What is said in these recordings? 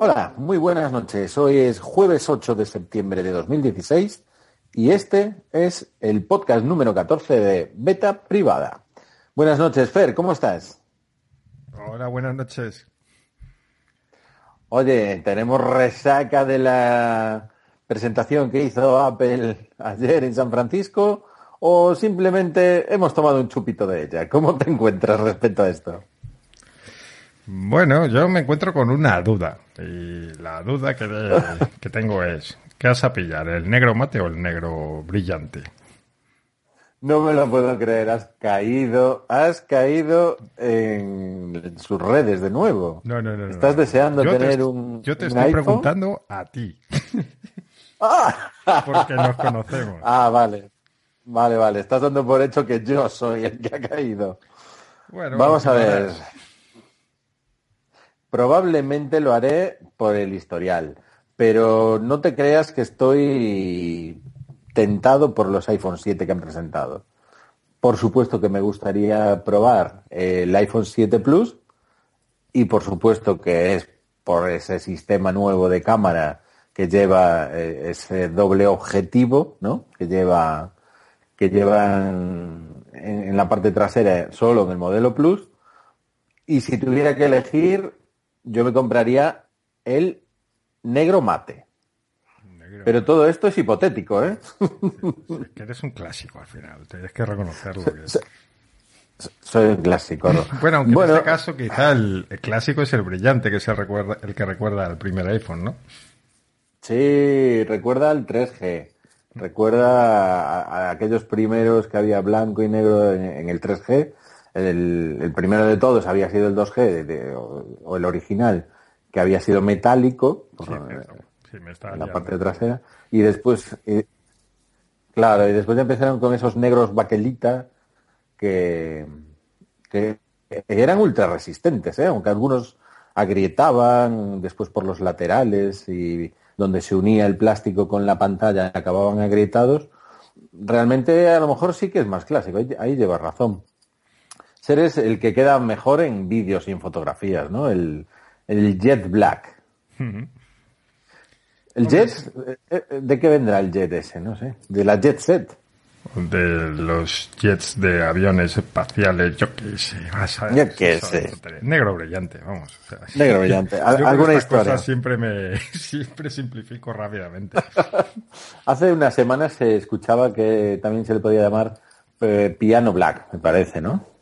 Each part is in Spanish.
Hola, muy buenas noches. Hoy es jueves 8 de septiembre de 2016 y este es el podcast número 14 de Beta Privada. Buenas noches, Fer, ¿cómo estás? Hola, buenas noches. Oye, tenemos resaca de la presentación que hizo Apple ayer en San Francisco o simplemente hemos tomado un chupito de ella. ¿Cómo te encuentras respecto a esto? Bueno, yo me encuentro con una duda. Y la duda que, que tengo es, ¿qué vas a pillar? ¿El negro mate o el negro brillante? No me lo puedo creer, has caído, has caído en sus redes de nuevo. No, no, no. Estás deseando yo tener te, un. Yo te un estoy iPhone? preguntando a ti. ¡Ah! Porque nos conocemos. Ah, vale. Vale, vale. Estás dando por hecho que yo soy el que ha caído. Bueno, Vamos a ver. verás. Probablemente lo haré por el historial, pero no te creas que estoy tentado por los iPhone 7 que han presentado. Por supuesto que me gustaría probar el iPhone 7 Plus y por supuesto que es por ese sistema nuevo de cámara que lleva eh, ese doble objetivo, ¿no? Que lleva que llevan en, en la parte trasera solo en el modelo Plus. Y si tuviera que elegir, yo me compraría el negro mate. Negro. Pero todo esto es hipotético, ¿eh? Es que eres un clásico al final, tienes que reconocerlo. que- Soy un clásico. ¿no? Bueno, aunque Bueno, en este caso quizá el, el clásico es el brillante, que es el, recuerda, el que recuerda al primer iPhone, ¿no? Sí, recuerda al 3G. Recuerda a, a aquellos primeros que había blanco y negro en, en el 3G. El, el primero de todos había sido el 2G de- de- o, o el original, que había sido metálico Sí, por- me, sí, me está en la parte trasera. Y después, y- claro, y después ya empezaron con esos negros baquelita que, que eran ultra resistentes, ¿eh? aunque algunos agrietaban después por los laterales y donde se unía el plástico con la pantalla acababan agrietados. Realmente a lo mejor sí que es más clásico, ahí, ahí llevas razón. Ser es el que queda mejor en vídeos y en fotografías, ¿no? El, el Jet Black. El Jet, eh, eh, ¿de qué vendrá el Jet ese? No sé. De la Jet Set. de los jets de aviones espaciales, yo qué sé, vas a- Yo qué sé. Negro brillante, vamos. o sea, Negro brillante. Al- ¿Alguna historia? cosas siempre me siempre simplifico rápidamente. Hace unas semanas se escuchaba que también se le podía llamar eh, Piano Black, me parece, ¿no?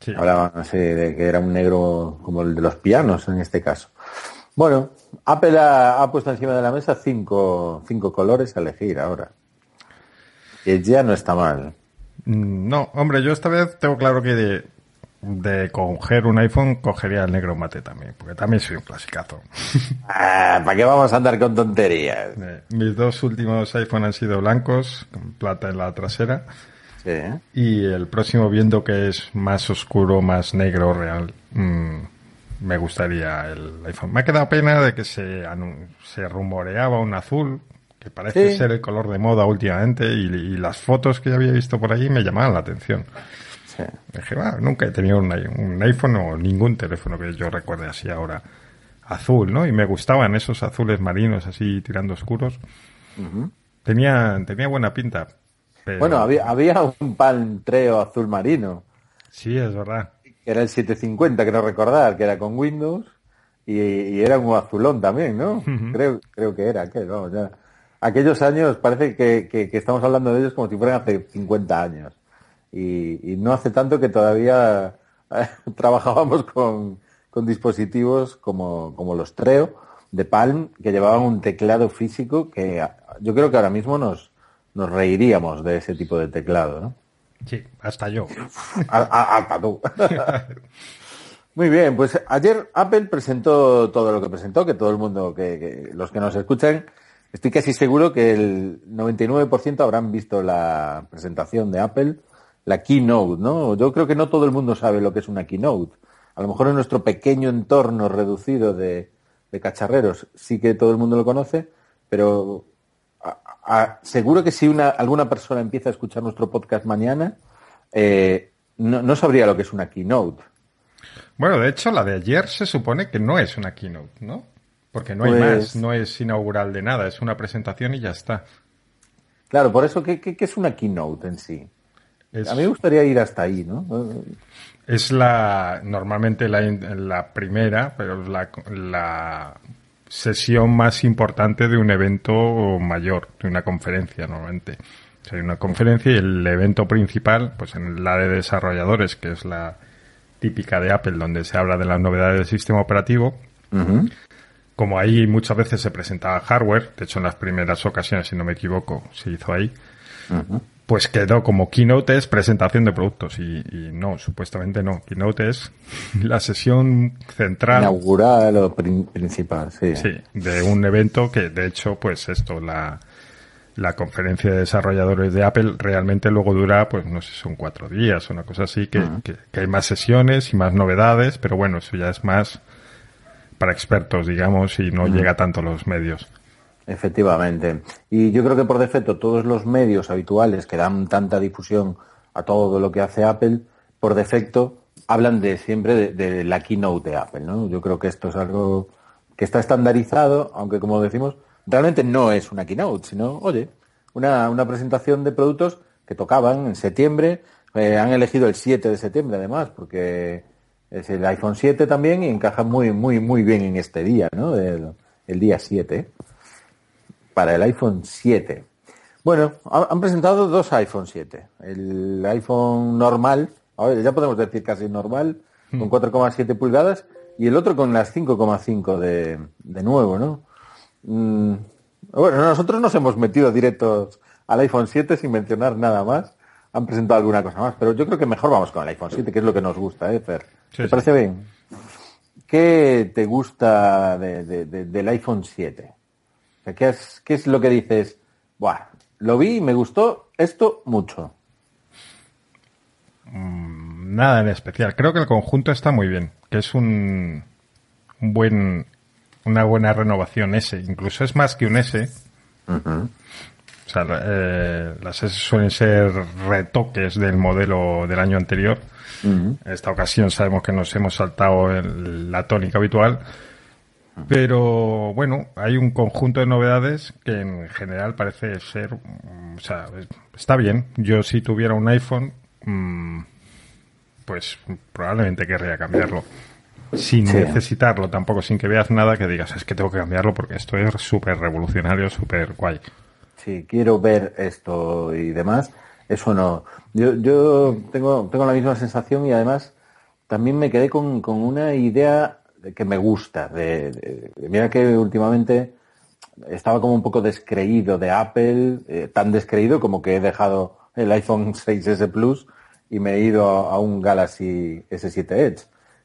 Sí. Hablaban así de que era un negro como el de los pianos en este caso. Bueno, Apple ha, ha puesto encima de la mesa cinco, cinco colores a elegir ahora. Que ya no está mal. Mm, No, hombre, yo esta vez tengo claro que de, de coger un iPhone cogería el negro mate también, porque también soy un clasicazo. Ah, ¿Para qué vamos a andar con tonterías? Eh, Mis dos últimos iPhone han sido blancos, con plata en la trasera, Sí, y el próximo viendo que es más oscuro, más negro real, mm, me gustaría el iPhone. Me ha quedado pena de que se, rumoreaba un azul, que parece Sí. ser el color de moda últimamente, y, y las fotos que había visto por allí me llamaban la atención. sí. Dije, "Va, nunca he tenido un iPhone o ningún teléfono que yo recuerde así ahora azul, ¿no? Y me gustaban esos azules marinos así tirando oscuros. tenía, tenía buena pinta. Pero... Bueno, había, había un Palm-Treo azul marino, Sí, es verdad. era el 750, creo recordar, que era con Windows, y, y era un azulón también, ¿no? creo, creo que era aquel, vamos, ya. Aquellos años, parece que, que- que estamos hablando de ellos como si fueran hace 50 años. Y, y no hace tanto que todavía eh, trabajábamos con, con dispositivos como, como los Treo de Palm, que llevaban un teclado físico que yo creo que ahora mismo nos, nos reiríamos de ese tipo de teclado, ¿no? Sí, hasta yo. Hasta tú. Muy bien, pues ayer Apple presentó todo lo que presentó, que todo el mundo, que, los que nos escuchan, estoy casi seguro que el 99% habrán visto la presentación de Apple, la keynote, ¿no? Yo creo que no todo el mundo sabe lo que es una keynote. A lo mejor en nuestro pequeño entorno reducido de, cacharreros sí que todo el mundo lo conoce, pero seguro que si una, alguna persona empieza a escuchar nuestro podcast mañana, eh, no, sabría lo que es una keynote. Bueno, de hecho, la de ayer se supone que no es una keynote, ¿no? Porque no hay pues más, no es inaugural de nada, es una presentación y ya está. Claro, por eso, ¿qué, es una keynote en sí? A mí me gustaría ir hasta ahí, ¿no? Es la, normalmente la, la primera, pero la, la sesión más importante de un evento mayor, de una conferencia normalmente. hay una conferencia y el evento principal, pues en la de desarrolladores, que es la típica de Apple, donde se habla de las novedades del sistema operativo. Como ahí muchas veces se presentaba hardware, de hecho en las primeras ocasiones, si no me equivoco, se hizo ahí pues quedó como Keynote es presentación de productos y, no, supuestamente no. Keynote es la sesión central. Inaugural o principal, sí. Sí, de un evento que de hecho, pues esto, la, la conferencia de desarrolladores de Apple realmente luego dura, pues no sé, son cuatro días, una cosa así, que, que, hay más sesiones y más novedades, pero bueno, eso ya es más para expertos, digamos, y no llega tanto a los medios. Efectivamente. Y yo creo que por defecto todos los medios habituales que dan tanta difusión a todo lo que hace Apple, por defecto hablan de siempre de, la keynote de Apple, ¿no? Yo creo que esto es algo que está estandarizado, aunque como decimos, realmente no es una keynote, sino, oye, una, una presentación de productos que tocaban en septiembre, eh, han elegido el 7 de septiembre además, porque es el iPhone 7 también y encaja muy, muy, muy bien en este día, ¿no? El, el día 7 para el iPhone 7. Bueno, han presentado dos iPhone 7. El iPhone normal, ya podemos decir casi normal, con 4,7 hmm. pulgadas, y el otro con las 5,5 de, de nuevo, ¿no? Mm, bueno, nosotros nos hemos metido directos al iPhone 7 sin mencionar nada más. Han presentado alguna cosa más, pero yo creo que mejor vamos con el iPhone 7, que es lo que nos gusta, ¿eh, Fer? ¿Te parece bien? ¿Qué te gusta del iPhone 7? ¿Qué es, ¿Qué es lo que dices? Buah, lo vi y me gustó esto mucho. Mm, nada en especial. Creo que el conjunto está muy bien. Que es un, un buen, una buena renovación S. Incluso es más que un S. O sea, eh, las S suelen ser retoques del modelo del año anterior. En esta ocasión sabemos que nos hemos saltado la tónica habitual pero bueno, hay un conjunto de novedades que en general parece ser, mm, o sea, está bien. Yo si tuviera un iPhone, mm, pues probablemente querría cambiarlo. Sin necesitarlo, tampoco sin que veas nada que digas, es que tengo que cambiarlo porque esto es súper revolucionario, súper guay. Sí, quiero ver esto y demás. Eso no. Yo, yo tengo, tengo la misma sensación y además también me quedé con, con una idea que me gusta. De, mira que últimamente estaba como un poco descreído de Apple, eh, tan descreído como que he dejado el iPhone 6S Plus y me he ido a, un Galaxy S7 Edge.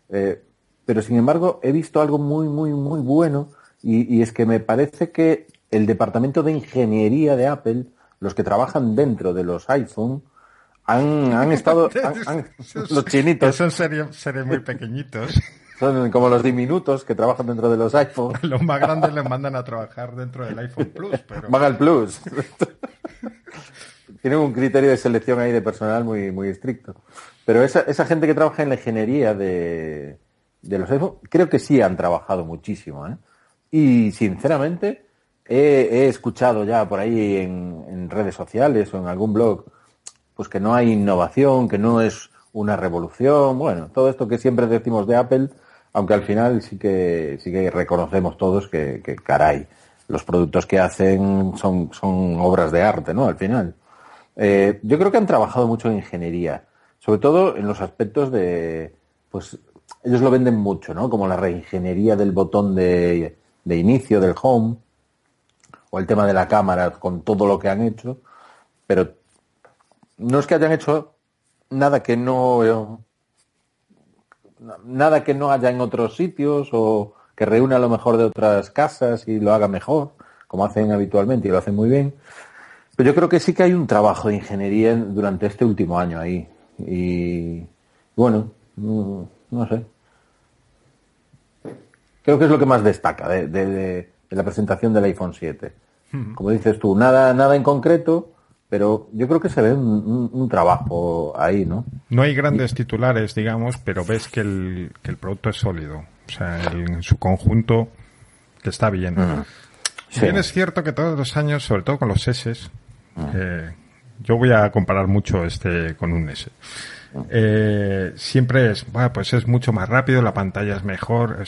Eh, pero sin embargo he visto algo muy, muy, muy bueno y, es que me parece que el departamento de ingeniería de Apple, los que trabajan dentro de los iPhone, han, han estado... los chinitos. Son seres muy pequeñitos. Son como los diminutos que trabajan dentro de los iPhone. los más grandes les mandan a trabajar dentro del iPhone Plus. Pero... Van al Plus. Tienen un criterio de selección ahí de personal muy, muy estricto. Pero esa, esa gente que trabaja en la ingeniería de, de los iPhone, creo que sí han trabajado muchísimo. ¿eh? Y sinceramente, he, he, escuchado ya por ahí en, en redes sociales o en algún blog, pues que no hay innovación, que no es una revolución, bueno, todo esto que siempre decimos de Apple, aunque al final sí que, sí que reconocemos todos que, que caray, los productos que hacen son, son obras de arte, ¿no? Al final. Eh, yo creo que han trabajado mucho en ingeniería, sobre todo en los aspectos de, pues, ellos lo venden mucho, ¿no? Como la reingeniería del botón de, de inicio del home, o el tema de la cámara con todo lo que han hecho, pero no es que hayan hecho nada que no nada que no haya en otros sitios o que reúna lo mejor de otras casas y lo haga mejor, como hacen habitualmente y lo hacen muy bien. Pero yo creo que sí que hay un trabajo de ingeniería durante este último año ahí. Y bueno, no, sé. Creo que es lo que más destaca de, la presentación del iPhone 7. Como dices tú, nada, nada en concreto, pero yo creo que se ve un, trabajo ahí, ¿no? No hay grandes titulares, digamos, pero ves que el, que el producto es sólido. O sea, en su conjunto que está bien. Bien es cierto que todos los años, sobre todo con los S, eh, yo voy a comparar mucho este con un S. Eh, siempre es, bueno, pues es mucho más rápido, la pantalla es mejor,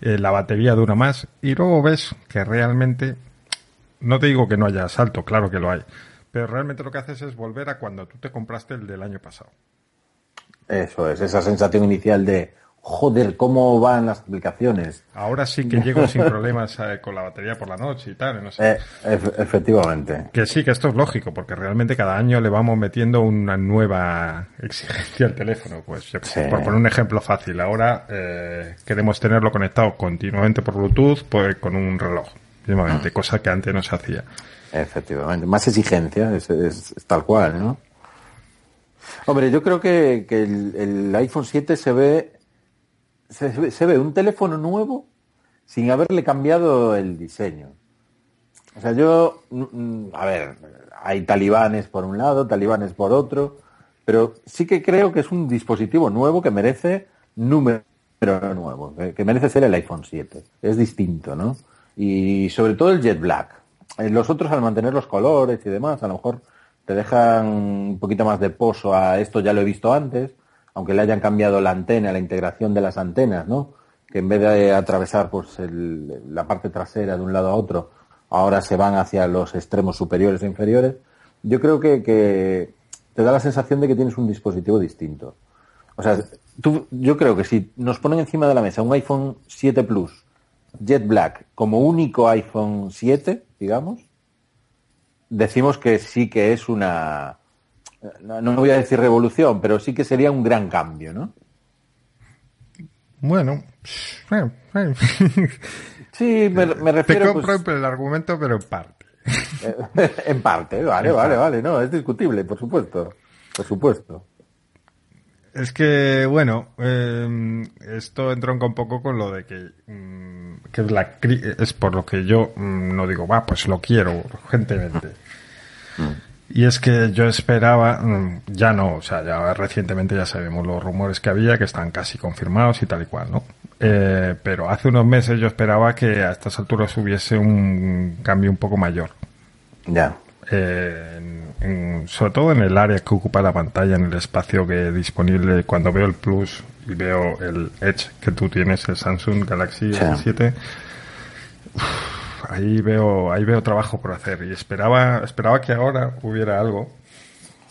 eh, la batería dura más y luego ves que realmente, no te digo que no haya salto, claro que lo hay, pero realmente lo que haces es volver a cuando tú te compraste el del año pasado. Eso es, esa sensación inicial de, joder, ¿cómo van las aplicaciones? Ahora sí que llego sin problemas eh, con la batería por la noche y tal, no sé. Eh, efectivamente. Que sí, que esto es lógico, porque realmente cada año le vamos metiendo una nueva exigencia al teléfono. Pues por poner un ejemplo fácil, ahora eh, queremos tenerlo conectado continuamente por Bluetooth pues, con un reloj, mm. cosa que antes no se hacía. Efectivamente, más exigencia, es, tal cual, ¿no? Hombre, yo creo que, el iPhone 7 se ve se, ve un teléfono nuevo sin haberle cambiado el diseño. O sea, yo, mm, mm, a ver, hay talibanes por un lado, talibanes por otro, pero sí que creo que es un dispositivo nuevo que merece número nuevo, que, merece ser el iPhone 7. Es distinto, ¿no? Y sobre todo el Jet Black. Eh, los otros, al mantener los colores y demás, a lo mejor te dejan un poquito más de pozo a esto, ya lo he visto antes, aunque le hayan cambiado la antena, la integración de las antenas, ¿no? Que en vez de atravesar pues la parte trasera de un lado a otro, ahora se van hacia los extremos superiores e inferiores. Yo creo que, que te da la sensación de que tienes un dispositivo distinto. O sea, tú, yo creo que si nos ponen encima de la mesa un iPhone 7 Plus Jet Black como único iPhone 7, digamos, decimos que sí que es una, no, voy a decir revolución, pero sí que sería un gran cambio, ¿no? Bueno, sí, me, refiero. Te compro pues, el argumento, pero en parte. en parte, vale, vale, vale, no, es discutible, por supuesto, por supuesto. Es que, bueno, eh, esto entronca un poco con lo de que, mm, que es, la, es por lo que yo mm, no digo, va, pues lo quiero urgentemente. Mm. Y es que yo esperaba, mm, ya no, o sea, ya recientemente ya sabemos los rumores que había, que están casi confirmados y tal y cual, ¿no? Eh, pero hace unos meses yo esperaba que a estas alturas hubiese un cambio un poco mayor. Ya. Eh, sobre todo en el área que ocupa la pantalla, en el espacio que es disponible. Cuando veo el Plus y veo el Edge que tú tienes, el Samsung Galaxy S7, ahí veo, ahí veo trabajo por hacer y esperaba, esperaba que ahora hubiera algo.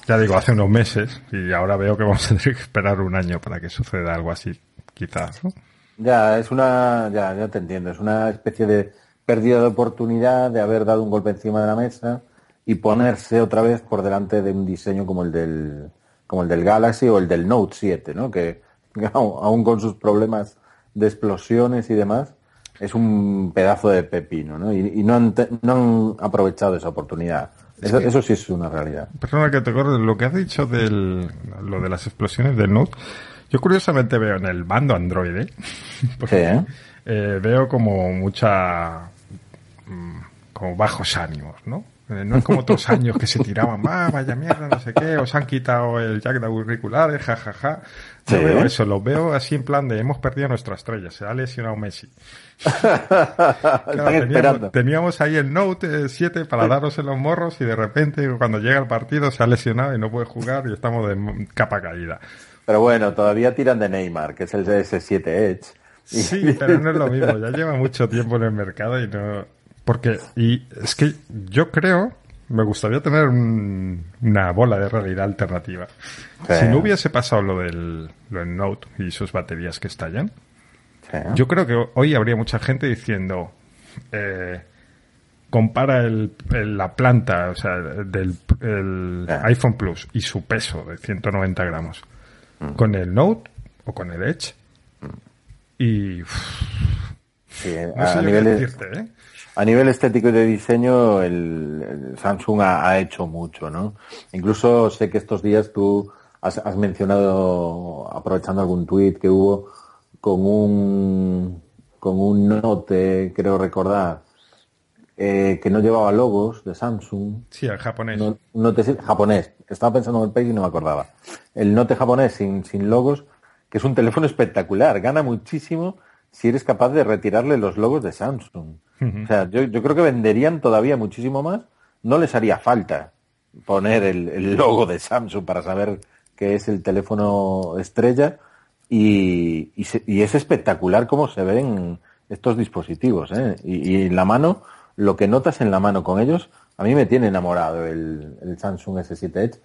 Ya digo, hace unos meses y ahora veo que vamos a tener que esperar un año para que suceda algo así, quizás, ¿no? Ya, es una, ya, ya te entiendo, es una especie de pérdida de oportunidad de haber dado un golpe encima de la mesa y ponerse otra vez por delante de un diseño como el del, como el del Galaxy o el del Note 7, ¿no? Que aún con sus problemas de explosiones y demás, es un pedazo de pepino, ¿no? Y, no, han, no, han, aprovechado esa oportunidad. Eso, sí es una realidad. Perdona que te acuerdes, lo que has dicho de lo de las explosiones del Note, yo curiosamente veo en el mando Android, ¿eh? ¿eh? ¿eh? veo como mucha... Mm, como bajos ánimos, ¿no? Eh, no es como otros años que se tiraban, ah, vaya mierda, no sé qué, os han quitado el jack de auriculares, jajaja. Ja, ja. veo eso, lo veo así en plan de hemos perdido nuestra estrella, se ha lesionado Messi. teníamos, ahí el Note 7 para daros en los morros y de repente cuando llega el partido se ha lesionado y no puede jugar y estamos de capa caída. Pero bueno, todavía tiran de Neymar, que es el S7 Edge. Sí, pero no es lo mismo, ya lleva mucho tiempo en el mercado y no, porque, y es que yo creo, me gustaría tener una bola de realidad alternativa. Si no hubiese pasado lo del, lo Note y sus baterías que estallan, yo creo que hoy habría mucha gente diciendo, eh, compara el, la planta, o sea, del iPhone Plus y su peso de 190 gramos mm. con el Note o con el Edge. Y. sí, a, nivel, ¿eh? a nivel estético y de diseño, el, Samsung ha, hecho mucho, ¿no? Incluso sé que estos días tú has, has mencionado, aprovechando algún tuit que hubo, con un, con un Note, creo recordar, eh, que no llevaba logos de Samsung. Sí, el japonés. Note japonés. Estaba pensando en el país y no me acordaba. El Note japonés sin, sin logos, que es un teléfono espectacular. Gana muchísimo si eres capaz de retirarle los logos de Samsung. O sea, yo, yo, creo que venderían todavía muchísimo más. No les haría falta poner el, el logo de Samsung para saber que es el teléfono estrella. Y, y, y es espectacular cómo se ven estos dispositivos. ¿eh? Y, y en la mano lo que notas en la mano con ellos, a mí me tiene enamorado el, Samsung S7 Edge,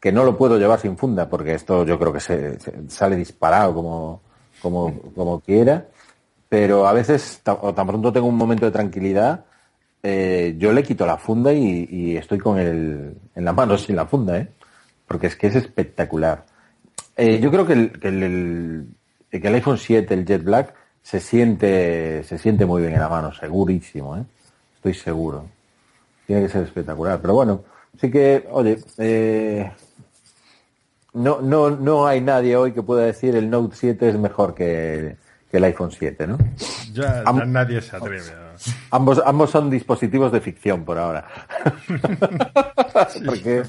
que no lo puedo llevar sin funda, porque esto yo creo que se, sale disparado como, como, como quiera, pero a veces, o tan pronto tengo un momento de tranquilidad, eh, yo le quito la funda y, estoy con el, en la mano sin la funda, ¿eh? porque es que es espectacular. Eh, yo creo que el, que el, iPhone 7, el Jet Black, se siente, se siente muy bien en la mano, segurísimo, ¿eh? estoy seguro. Tiene que ser espectacular. Pero bueno, sí que, oye, eh, no, no, no hay nadie hoy que pueda decir el Note 7 es mejor que, el iPhone 7, ¿no? Ya, nadie se atreve Ambos, ambos son dispositivos de ficción por ahora. Porque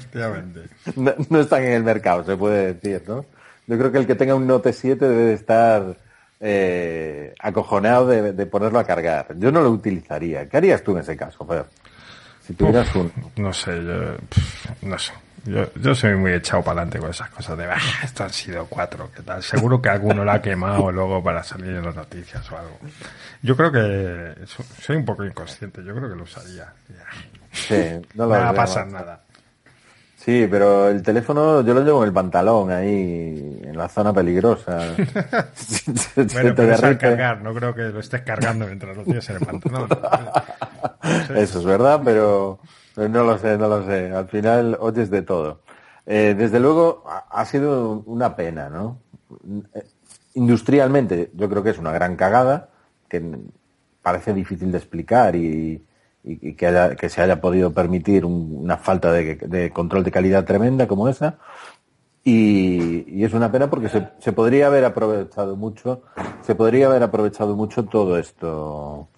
no, están en el mercado, se puede decir, ¿no? Yo creo que el que tenga un Note 7 debe estar eh, acojonado de, ponerlo a cargar. Yo no lo utilizaría. ¿Qué harías tú en ese caso, Fer? Si tuvieras un... No sé, yo... no sé. Yo, soy muy echado para adelante con esas cosas de, ah, esto han sido cuatro, ¿qué tal? Seguro que alguno lo ha quemado luego para salir en las noticias o algo. Yo creo que soy un poco inconsciente, yo creo que lo usaría. Sí, no lo va a pasar nada. Sí, pero el teléfono yo lo llevo en el pantalón, ahí, en la zona peligrosa. bueno, pero es cargar, no creo que lo estés cargando mientras lo tienes en el pantalón. Eso es verdad, pero, no lo sé, no lo sé. Al final oyes de todo. Eh, desde luego ha sido una pena, ¿no? Industrialmente yo creo que es una gran cagada, que parece difícil de explicar y, que, haya, que se haya podido permitir una falta de, control de calidad tremenda como esa. Y, es una pena porque se, se, podría haber aprovechado mucho, se podría haber aprovechado mucho todo esto,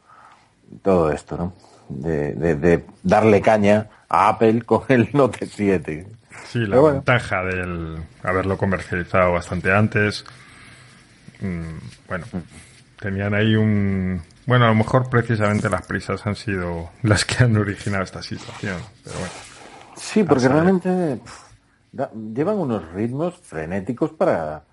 todo esto, ¿no? De, darle caña a Apple con el Note 7. Sí, la ventaja del haberlo comercializado bastante antes. Mm, bueno, tenían ahí un, bueno, a lo mejor precisamente las prisas han sido las que han originado esta situación. Pero bueno, sí, porque realmente llevan unos ritmos frenéticos para...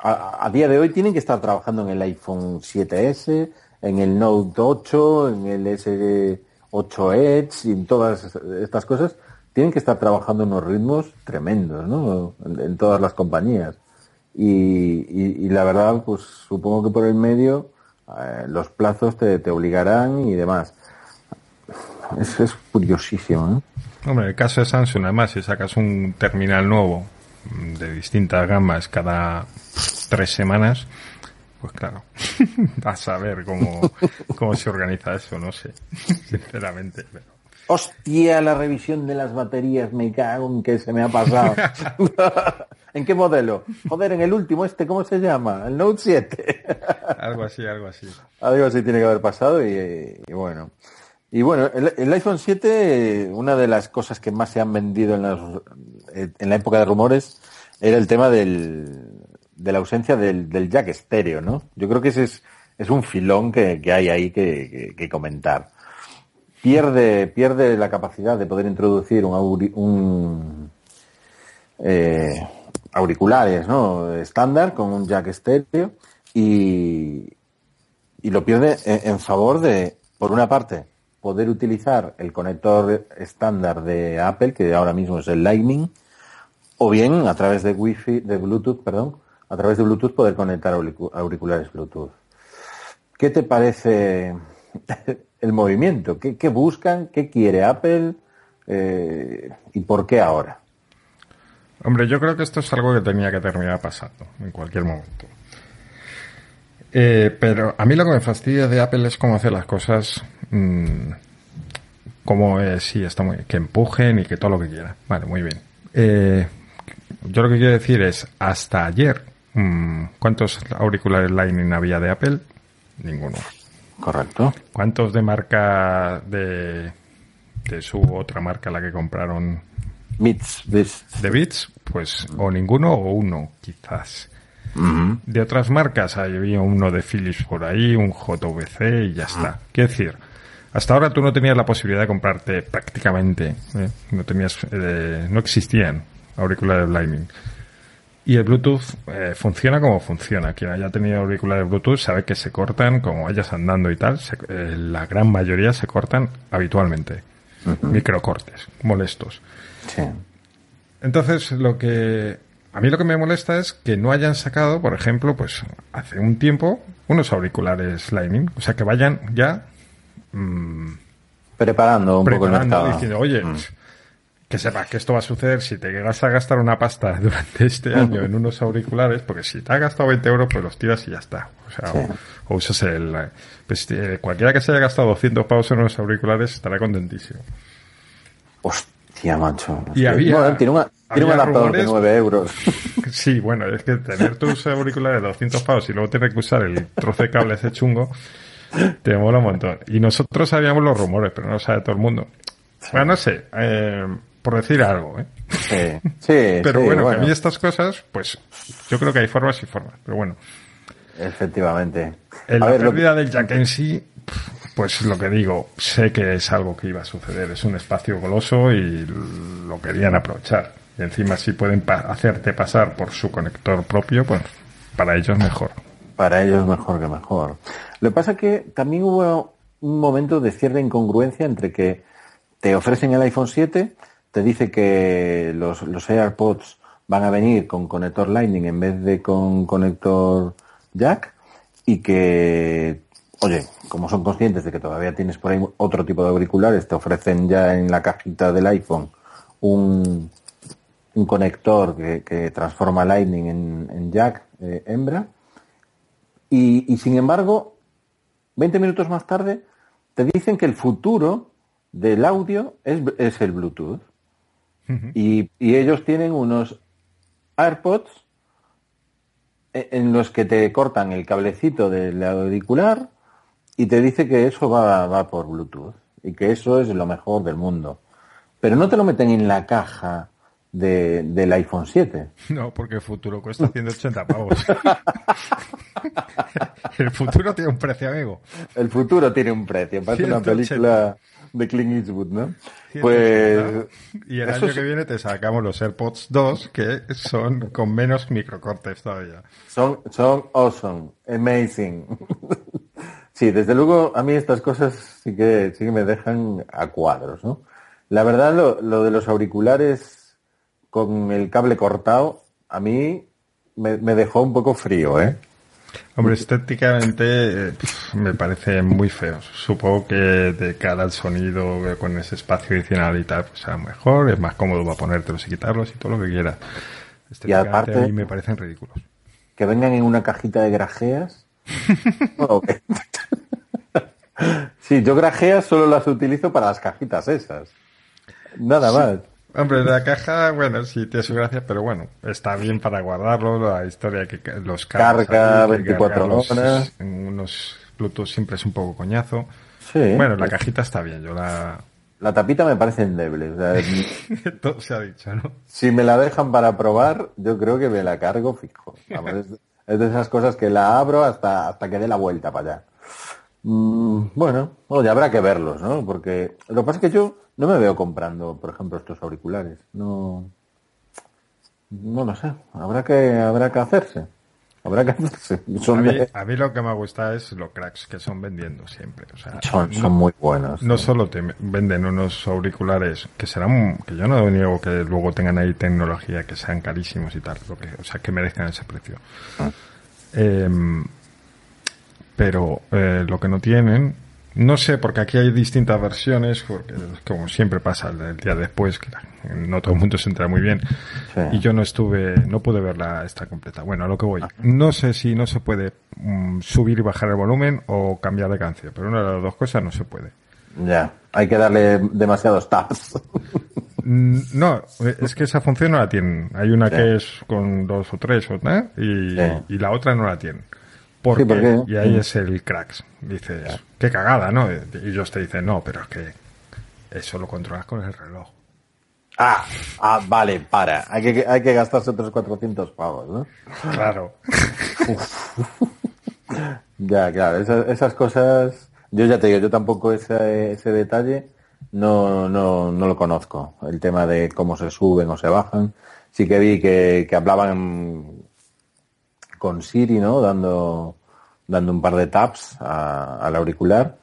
A, día de hoy tienen que estar trabajando en el iPhone 7S, en el Note 8, en el S8 Edge y en todas estas cosas. Tienen que estar trabajando unos ritmos tremendos, ¿no? En, todas las compañías. Y, y la verdad, pues supongo que por el medio eh, los plazos te, te, obligarán y demás. Eso es curiosísimo. ¿eh? Hombre, el caso de Samsung, además, si sacas un terminal nuevo de distintas gamas cada tres semanas, pues claro, a saber cómo, cómo se organiza eso, no sé, sinceramente. Pero... Hostia, la revisión de las baterías, me cago en que se me ha pasado. ¿En qué modelo? Joder, en el último este, ¿cómo se llama? El Note 7. algo así, algo así. Algo así tiene que haber pasado y, bueno. Y bueno, el, iPhone 7, una de las cosas que más se han vendido en, en la época de rumores era el tema del, de la ausencia del, jack estéreo, ¿no? Yo creo que ese es, es un filón que, hay ahí que, comentar. Pierde, pierde la capacidad de poder introducir un, un eh, auriculares, ¿no? Estándar con un jack estéreo y, y lo pierde en, favor de, por una parte, poder utilizar el conector estándar de Apple, que ahora mismo es el Lightning, o bien a través de Wi-Fi, de Bluetooth, perdón, a través de Bluetooth poder conectar auriculares Bluetooth. ¿Qué te parece el movimiento? ¿Qué, buscan? ¿Qué quiere Apple? Eh, ¿Y por qué ahora? Hombre, yo creo que esto es algo que tenía que terminar pasando en cualquier momento. Eh, pero a mí lo que me fastidia de Apple es cómo hace las cosas, mm, como es, sí, está muy, que empujen y que todo lo que quiera. Vale, muy bien. Eh, yo lo que quiero decir es, hasta ayer, ¿cuántos auriculares Lightning había de Apple? Ninguno. Correcto. ¿Cuántos de marca de, de su otra marca, la que compraron? Beats, Beats. ¿De Beats? Pues o ninguno o uno, quizás. De otras marcas había uno de Philips por ahí, un JVC y ya está. Quiero decir, hasta ahora tú no tenías la posibilidad de comprarte prácticamente, ¿eh? no tenías, eh, no existían auriculares Lightning. Y el Bluetooth eh, funciona como funciona. Quien haya tenido auriculares Bluetooth sabe que se cortan como vayas andando y tal. la gran mayoría se cortan habitualmente. Microcortes, molestos. Entonces, lo que a mí lo que me molesta es que no hayan sacado, por ejemplo, pues hace un tiempo, unos auriculares Lightning. O sea, que vayan ya mm, preparando un poco el mercado. Diciendo, oye, mm. Que sepas que esto va a suceder si te llegas a gastar una pasta durante este año en unos auriculares, porque si te has gastado 20 euros, pues los tiras y ya está. O sea, o, usas el... Pues, eh, cualquiera que se haya gastado 200 pavos en unos auriculares estará contentísimo. Hostia, macho. Y había, tiene, una, tiene un adaptador de 9 euros. Sí, bueno, es que tener tus auriculares de 200 pavos y luego tener que usar el trozo de cable ese chungo, te mola un montón. Y nosotros sabíamos los rumores, pero no lo sabe todo el mundo. Bueno, no sé, eh, por decir algo, ¿eh? Sí, sí. pero bueno, a mí estas cosas, pues yo creo que hay formas y formas, pero bueno. Efectivamente. En la pérdida del jack en sí, pues lo que digo, sé que es algo que iba a suceder. Es un espacio goloso y lo querían aprovechar. Y encima si pueden hacerte pasar por su conector propio, pues para ellos mejor. Para ellos mejor que mejor. Lo que pasa es que también hubo un momento de cierta incongruencia entre que te ofrecen el iPhone 7, te dice que los, los AirPods van a venir con conector Lightning en vez de con conector jack y que oye, como son conscientes de que todavía tienes por ahí otro tipo de auriculares, te ofrecen ya en la cajita del iPhone un, un conector que, transforma Lightning en, jack eh, hembra. Y, sin embargo, 20 minutos más tarde, te dicen que el futuro del audio es, el Bluetooth. Y, y ellos tienen unos AirPods e, en los que te cortan el cablecito del auricular y te dice que eso va, va por Bluetooth y que eso es lo mejor del mundo. Pero no te lo meten en la caja de, del iPhone 7. No, porque el futuro cuesta 180 pavos. el futuro tiene un precio, amigo. El futuro tiene un precio. Parece una película de Clint Eastwood, ¿no? Pues... Y el año que viene te sacamos los AirPods 2, que son con menos microcortes todavía. Son, son awesome, amazing. Sí, desde luego a mí estas cosas sí que, sí que me dejan a cuadros, ¿no? La verdad, lo, lo de los auriculares con el cable cortado, a mí me, dejó un poco frío, ¿eh? Hombre, estéticamente me parece muy feo. Supongo que de cara al sonido con ese espacio adicional y tal, pues sea mejor, es más cómodo para ponértelos y quitarlos y todo lo que quieras. y aparte, a mí me parecen ridículos. Que vengan en una cajita de grajeas. Sí, yo grajeas solo las utilizo para las cajitas esas. Nada más. Hombre, la caja, bueno, sí, tiene su gracia, pero bueno, está bien para guardarlo, la historia que los carga 24 horas. En unos Bluetooth siempre es un poco coñazo. Sí. Bueno, la cajita está bien, yo la... La tapita me parece endeble. Todo se ha dicho, ¿no? Si me la dejan para probar, yo creo que me la cargo fijo. es, de esas cosas que la abro hasta, hasta que dé la vuelta para allá. Mm, bueno, oye, habrá que verlos, ¿no? Porque lo que pasa es que yo no me veo comprando, por ejemplo, estos auriculares. No, no lo sé. Habrá que, habrá que hacerse. Habrá que hacerse. a, mí, lo que me gusta es los cracks que son vendiendo siempre. O sea, son, son muy buenos. No solo te venden unos auriculares que serán, que yo no niego que luego tengan ahí tecnología que sean carísimos y tal, que, o sea, que merezcan ese precio. Ah. Eh, pero eh, lo que no tienen No sé, porque aquí hay distintas versiones, porque como siempre pasa el día después, que no todo el mundo se entra muy bien. Y yo no estuve, no pude verla esta completa. Bueno, a lo que voy. No sé si no se puede mm, subir y bajar el volumen o cambiar de canción, pero una de las dos cosas no se puede. Ya, hay que darle demasiados taps. Mm, no, es que esa función no la tienen. Hay una que es con dos o tres, y, y la otra no la tienen. Porque, y ahí es el cracks. Dices, qué cagada, ¿no? Y ellos te dicen, no, pero es que eso lo controlas con el reloj. Ah, ah, vale, para. Hay que, hay que gastarse otros 400 pavos, ¿no? Claro. ya, claro, esas, cosas, yo ya te digo, yo tampoco ese, ese detalle no, no, no lo conozco. El tema de cómo se suben o se bajan. Sí que vi que, que hablaban con Siri, ¿no? Dando, dando un par de taps al auricular,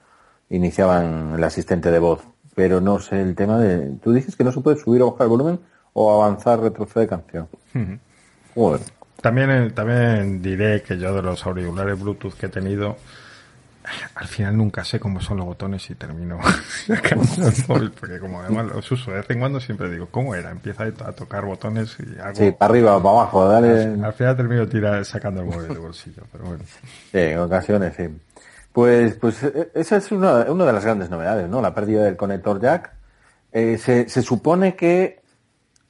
iniciaban el asistente de voz. Pero no sé el tema de. Tú dices que no se puede subir o bajar el volumen o avanzar, retroceder canción. También, eh, también diré que yo de los auriculares Bluetooth que he tenido, al final nunca sé cómo son los botones y termino porque como además los uso de vez en cuando siempre digo, ¿cómo era? Empieza a tocar botones y hago... Sí, para arriba, para abajo, dale... Al, final termino tira, sacando el móvil de bolsillo, pero bueno. Sí, en ocasiones sí. Pues, pues e, esa es una, una de las grandes novedades, ¿no? La pérdida del conector jack. Eh, se, se supone que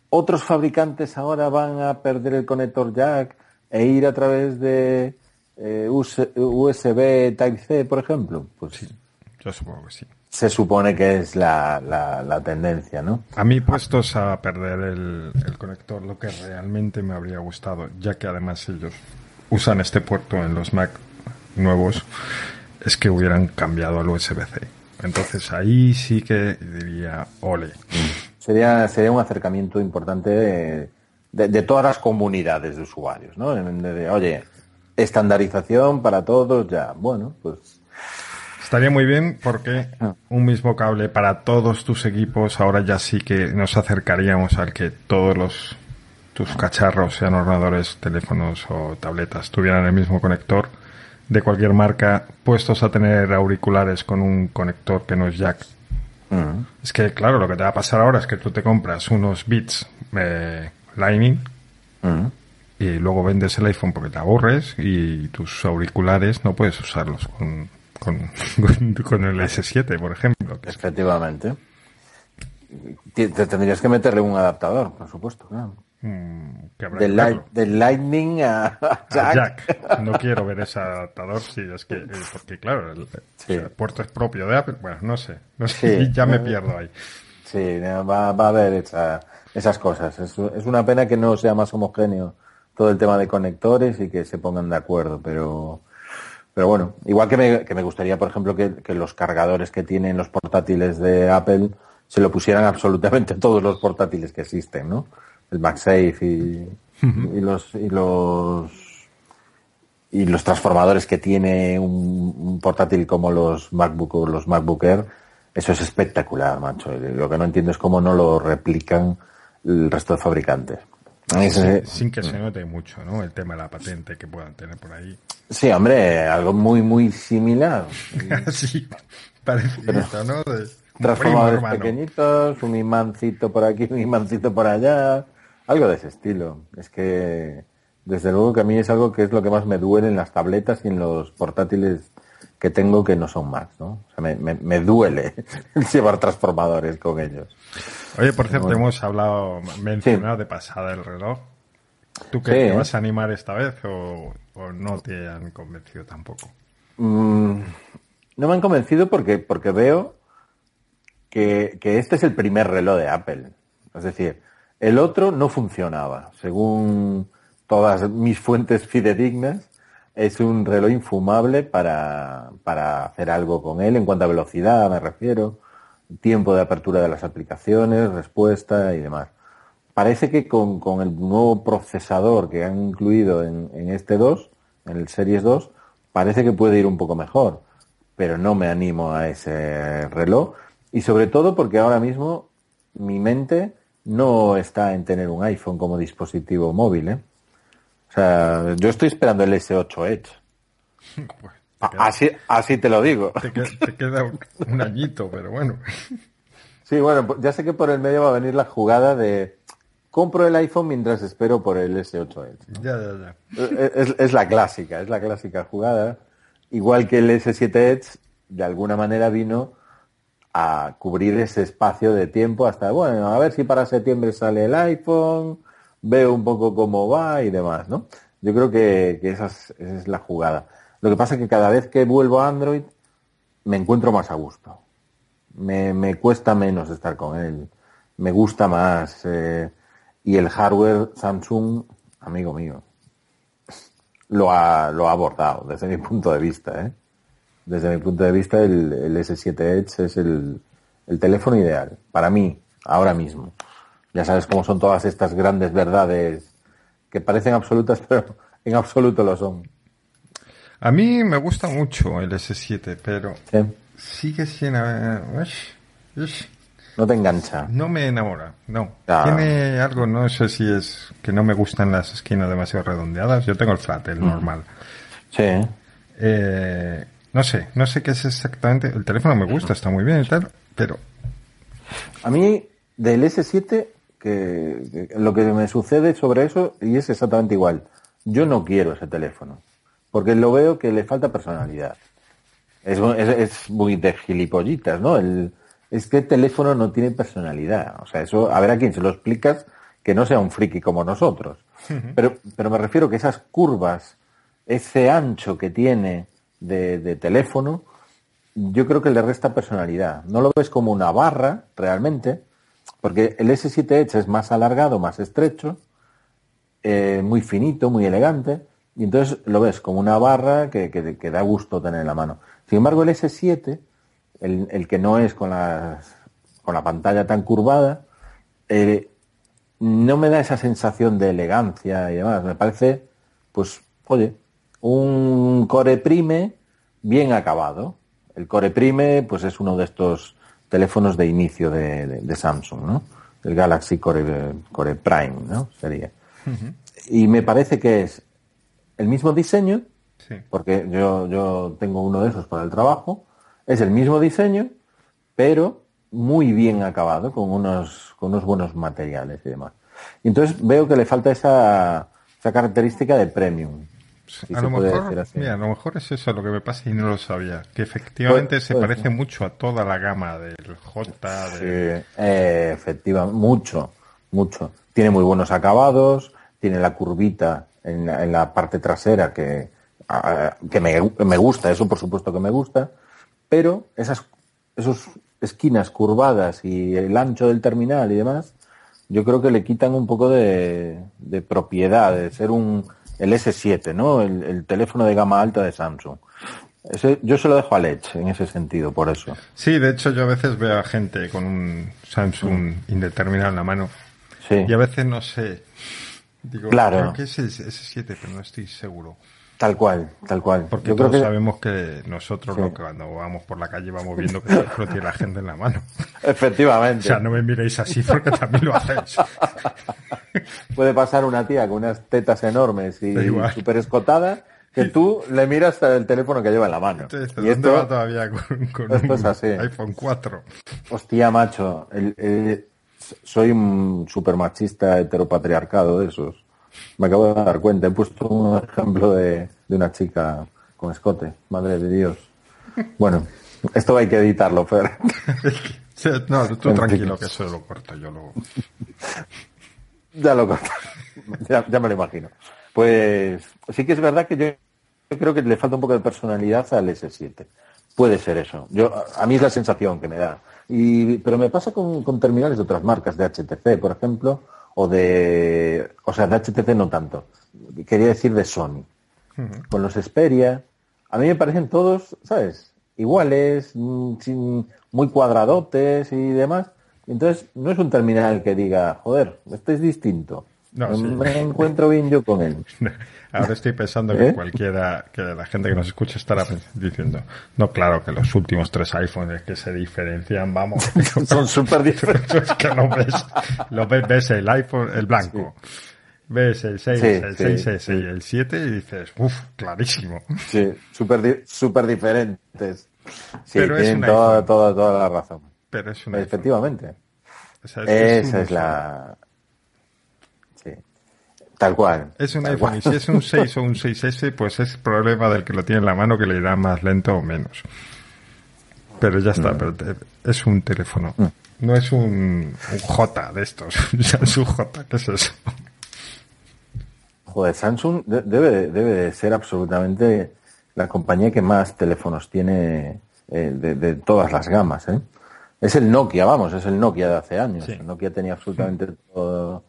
otros fabricantes ahora van a perder el conector jack e ir a través de eh, USB Type-C, por ejemplo? Pues sí, yo supongo que sí. Se supone que es la, la, tendencia, ¿no? A mí, puestos a perder el, conector, lo que realmente me habría gustado, ya que además ellos usan este puerto en los Mac nuevos, es que hubieran cambiado al USB-C. Entonces ahí sí que diría, ole. Sería, sería un acercamiento importante de, todas las comunidades de usuarios, ¿no? de, oye, estandarización para todos ya. Bueno, pues Estaría muy bien porque ah. un mismo cable para todos tus equipos ahora ya sí que nos acercaríamos al que todos los tus cacharros, sean ordenadores, teléfonos o tabletas, tuvieran el mismo conector de cualquier marca, puestos a tener auriculares con un conector que no es jack. Mm. Es que, claro, lo que te va a pasar ahora es que tú te compras unos bits eh, Lightning mm y luego vendes el iPhone porque te aburres y tus auriculares no puedes usarlos con, con, el S7, por ejemplo. Efectivamente. Te, tendrías que meterle un adaptador, por supuesto, claro. Mm, del, Lightning a, Jack. No quiero ver ese adaptador, sí, es que, eh, porque claro, el, puerto es propio de Apple, bueno, no sé, no sé, ya me pierdo ahí. Sí, va, va a haber esas cosas. Es, es una pena que no sea más homogéneo todo el tema de conectores y que se pongan de acuerdo, pero pero bueno, igual que me, que me gustaría, por ejemplo, que, los cargadores que tienen los portátiles de Apple se lo pusieran absolutamente todos los portátiles que existen, ¿no? El MagSafe y, y los y los y los transformadores que tiene un, portátil como los MacBook o los MacBook Air, eso es espectacular, macho. Lo que no entiendo es cómo no lo replican el resto de fabricantes. Sin, que se note mucho, ¿no? El tema de la patente que puedan tener por ahí. Sí, hombre, algo muy, muy similar. sí, parecido, ¿no? transformadores pequeñitos, un imancito por aquí, un imancito por allá, algo de ese estilo. Es que, desde luego que a mí es algo que es lo que más me duele en las tabletas y en los portátiles que tengo que no son Macs, ¿no? O sea, me, me, duele llevar transformadores con ellos. Oye, por cierto, hemos hablado, mencionado de pasada el reloj. ¿Tú qué, te vas a animar esta vez o, no te han convencido tampoco? Mm, no me han convencido porque, porque veo que, que este es el primer reloj de Apple. Es decir, el otro no funcionaba, según todas mis fuentes fidedignas es un reloj infumable para, para hacer algo con él en cuanto a velocidad, me refiero, tiempo de apertura de las aplicaciones, respuesta y demás. Parece que con, con el nuevo procesador que han incluido en, en este 2, en el Series 2, parece que puede ir un poco mejor, pero no me animo a ese reloj y sobre todo porque ahora mismo mi mente no está en tener un iPhone como dispositivo móvil, ¿eh? Sea, yo estoy esperando el S8 Edge. así, así te lo digo. Te, queda un, añito, pero bueno. Sí, bueno, pues ya sé que por el medio va a venir la jugada de compro el iPhone mientras espero por el S8 Edge. Ya, ya, ya. Es, es, la clásica, es la clásica jugada. Igual que el S7 Edge, de alguna manera vino a cubrir ese espacio de tiempo hasta, bueno, a ver si para septiembre sale el iPhone, veo un poco cómo va y demás, ¿no? Yo creo que, esa, es, la jugada. Lo que pasa es que cada vez que vuelvo a Android me encuentro más a gusto. Me, cuesta menos estar con él. Me gusta más. Eh, y el hardware Samsung, amigo mío, lo ha, lo ha abordado desde mi punto de vista. ¿eh? Desde mi punto de vista, el, S7 Edge es el, teléfono ideal para mí, ahora mismo. Ya sabes cómo son todas estas grandes verdades que parecen absolutas, pero en absoluto lo son. A mí me gusta mucho el S7, pero sigue siendo... No te engancha. No me enamora, no. Ah. Tiene algo, no sé si es que no me gustan las esquinas demasiado redondeadas. Yo tengo el flat, el mm. normal. Sí. Eh, no sé, no sé qué es exactamente. El teléfono me gusta, está muy bien y tal, pero. A mí, del S7, que, lo que me sucede sobre eso, y es exactamente igual. Yo no quiero ese teléfono. Porque lo veo que le falta personalidad. Es, es muy de gilipollitas, ¿no? El, es que el teléfono no tiene personalidad. O sea, eso, a ver a quién se lo explicas que no sea un friki como nosotros. Pero, pero me refiero que esas curvas, ese ancho que tiene de, teléfono, yo creo que le resta personalidad. No lo ves como una barra, realmente, porque el S7 Edge es más alargado, más estrecho, eh, muy finito, muy elegante, y entonces lo ves como una barra que, da gusto tener en la mano. Sin embargo, el S7 el, que no es con, con la pantalla tan curvada, eh, no me da esa sensación de elegancia y demás. Me parece, pues, oye, un Core Prime bien acabado. El Core Prime, pues es uno de estos teléfonos de inicio de, Samsung, ¿no? El Galaxy Core, Core Prime, ¿no? Sería. Y me parece que es el mismo diseño, porque yo, yo tengo uno de esos para el trabajo, es el mismo diseño, pero muy bien acabado, con unos, con unos buenos materiales y demás. Y entonces veo que le falta esa, esa característica de premium. A, lo mejor, mira, a lo mejor es eso lo que me pasa y no lo sabía. Que efectivamente se parece mucho a toda la gama del J. Sí, eh, efectivamente, mucho, mucho. Tiene muy buenos acabados, tiene la curvita en la, en la parte trasera que, que me, me gusta, eso por supuesto que me gusta pero esas esos esquinas curvadas y el ancho del terminal y demás, yo creo que le quitan un poco de, propiedad, de ser un el S7, ¿no? El, teléfono de gama alta de Samsung. yo se lo dejo a Edge en ese sentido, por eso. Sí, de hecho yo a veces veo a gente con un Samsung indeterminado en la mano. Sí. Y a veces no sé. Digo, claro. creo que es el S7, pero no estoy seguro. Tal cual, tal cual. Porque Yo todos sabemos que nosotros lo que cuando vamos por la calle vamos viendo que tiene la gente en la mano. Efectivamente. O sea, no me miréis así porque también lo hacéis. Puede pasar una tía con unas tetas enormes y súper escotada que tú le miras el teléfono que lleva en la mano. y esto va todavía con, un iPhone 4. Hostia, macho. soy un super machista heteropatriarcado de esos. Me acabo de dar cuenta. He puesto un ejemplo de, una chica con escote. Madre de Dios. Bueno, esto hay que editarlo, Fer. no, tú tranquilo, que eso lo corto yo luego. ya lo corto. Ya, me lo imagino. Pues sí que es verdad que yo, creo que le falta un poco de personalidad al S7. Puede ser eso. Yo, a mí es la sensación que me da. Y, pero me pasa con, con terminales de otras marcas, de HTC, por ejemplo, o de, o sea, de HTC no tanto, quería decir de Sony. Con los Xperia, a mí me parecen todos, ¿sabes? Iguales, mm, muy cuadradotes y demás. Entonces, no es un terminal que diga, joder, este es distinto. No, me encuentro bien yo con él. Ahora estoy pensando que ¿Eh? cualquiera, que la gente que nos escucha estará diciendo, no, claro, que los últimos tres iPhones que se diferencian, vamos. Son súper diferentes. que lo ves, lo ves, ves, el iPhone, el blanco. ves el 6, el 6S y el 7 y dices, uff, clarísimo. Sí, súper super diferentes. Sí, Pero tienen toda, toda, toda, la razón. Pero es un Efectivamente. Esa es la... Tal cual. Es un iPhone. Y si es un 6 o un 6S, pues es problema del que lo tiene en la mano que le irá más lento o menos. Pero ya está, mm. pero es un teléfono. Mm. No es un, J de estos. Samsung J, ¿qué es eso? Joder, Samsung debe, debe ser absolutamente la compañía que más teléfonos tiene eh, de, todas las gamas. ¿eh? Es el Nokia, vamos, es el Nokia de hace años. El Nokia tenía absolutamente todo,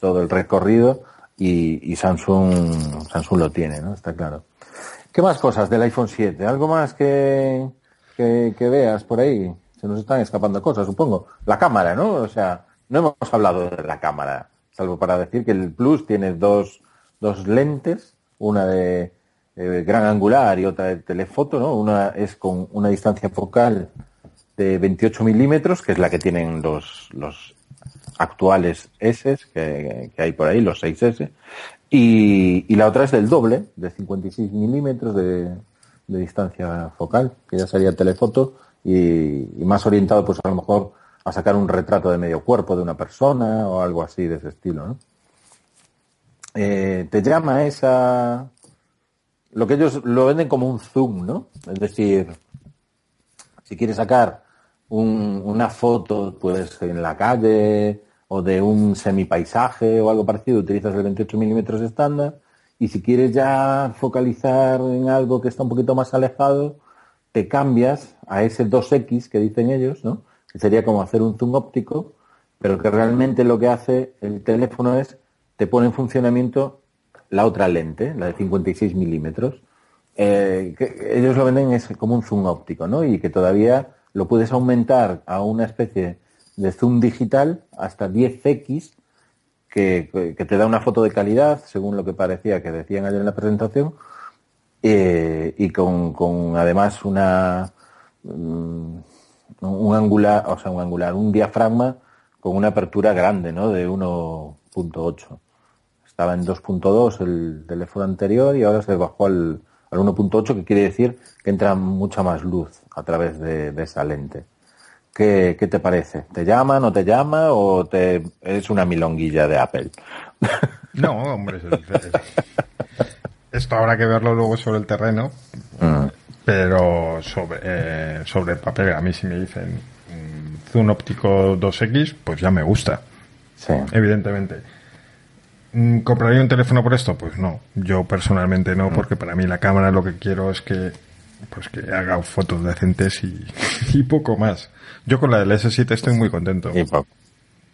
todo el recorrido y, Samsung, Samsung lo tiene, ¿no? Está claro. ¿Qué más cosas del iPhone 7? ¿Algo más que, que, veas por ahí? Se nos están escapando cosas, supongo. La cámara, ¿no? O sea, no hemos hablado de la cámara, salvo para decir que el Plus tiene dos, dos lentes, una de gran angular y otra de telefoto, ¿no? Una es con una distancia focal de 28 milímetros, que es la que tienen los, los actuales S que, hay por ahí, los 6S, y, y, la otra es del doble, de 56 milímetros de, de distancia focal, que ya sería telefoto, y, más orientado pues a lo mejor a sacar un retrato de medio cuerpo de una persona o algo así de ese estilo, ¿no? Eh, te llama esa lo que ellos lo venden como un zoom, ¿no? Es decir, si quieres sacar una foto, pues en la calle o de un semipaisaje o algo parecido, utilizas el 28 milímetros estándar. Y si quieres ya focalizar en algo que está un poquito más alejado, te cambias a ese 2X que dicen ellos, ¿no? Que sería como hacer un zoom óptico, pero que realmente lo que hace el teléfono es te pone en funcionamiento la otra lente, la de 56 milímetros. Eh, ellos lo venden es como un zoom óptico, ¿no? Y que todavía lo puedes aumentar a una especie de zoom digital hasta 10x, que, te da una foto de calidad, según lo que parecía que decían ayer en la presentación, eh, y con, con, además una mm, un angular, o sea, un angular, un diafragma con una apertura grande, ¿no? De 1.8. Estaba en 2.2 el teléfono anterior y ahora se bajó al, al 1.8, que quiere decir que entra mucha más luz a través de, esa lente. ¿Qué, te parece? ¿Te llama, no te llama o te es una milonguilla de Apple? No, hombre, esto habrá que verlo luego sobre el terreno, mm. pero sobre, eh, sobre el papel, a mí si me dicen mm, zoom óptico 2X, pues ya me gusta. Sí. Evidentemente. Mm, ¿Compraría un teléfono por esto? Pues no, yo personalmente no, porque para mí la cámara lo que quiero es que pues que haga fotos decentes y, poco más. Yo con la del S7 estoy muy contento.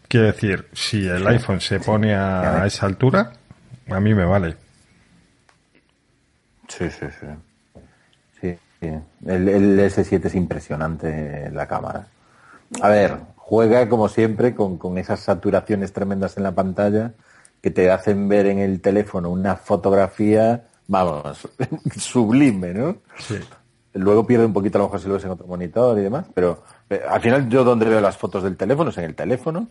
Quiero decir, si el iPhone se pone a esa altura, a mí me vale. Sí, sí, sí. Sí, El, el, S7 es impresionante la cámara. A ver, juega como siempre con, con esas saturaciones tremendas en la pantalla que te hacen ver en el teléfono una fotografía, vamos, sublime, ¿no? Sí. Luego pierde un poquito a lo mejor si lo ves en otro monitor y demás, pero al final yo donde veo las fotos del teléfono es en el teléfono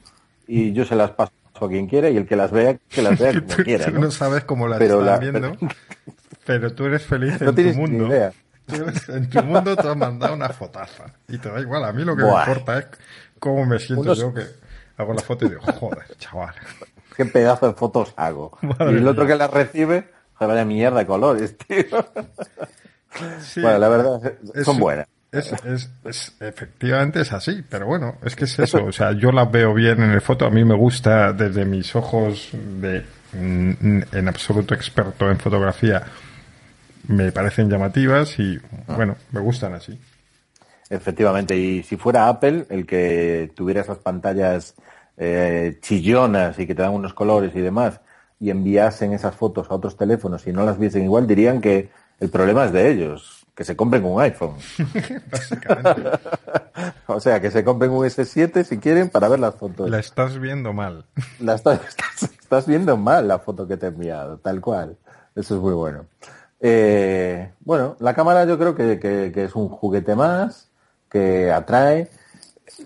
y yo se las paso a quien quiera y el que las vea, que las vea como quiera. ¿no? sabes cómo las pero viendo, pero... tú eres feliz en tu mundo. en tu mundo te has mandado una fotaza y te da igual. A mí lo que me importa es cómo me siento yo que hago la foto y digo, joder, chaval qué pedazo de fotos hago. y el otro que las recibe, vaya mierda de colores, tío. bueno, la verdad, son buenas. Es, es, efectivamente es así, pero bueno, es que es eso. O sea, yo las veo bien en el foto. A mí me gusta desde mis ojos de mm, en absoluto experto en fotografía. Me parecen llamativas y ah. bueno, me gustan así. Efectivamente, y si fuera Apple el que tuviera esas pantallas eh, chillonas y que te dan unos colores y demás, y enviasen esas fotos a otros teléfonos y no las viesen igual, dirían que el problema es de ellos, que se compren un iPhone. o sea, que se compren un S7 si quieren para ver las fotos. La estás viendo mal. La estás, estás, viendo mal la foto que te he enviado, tal cual. Eso es muy bueno. Eh, bueno, la cámara yo creo que, que es un juguete más, que atrae.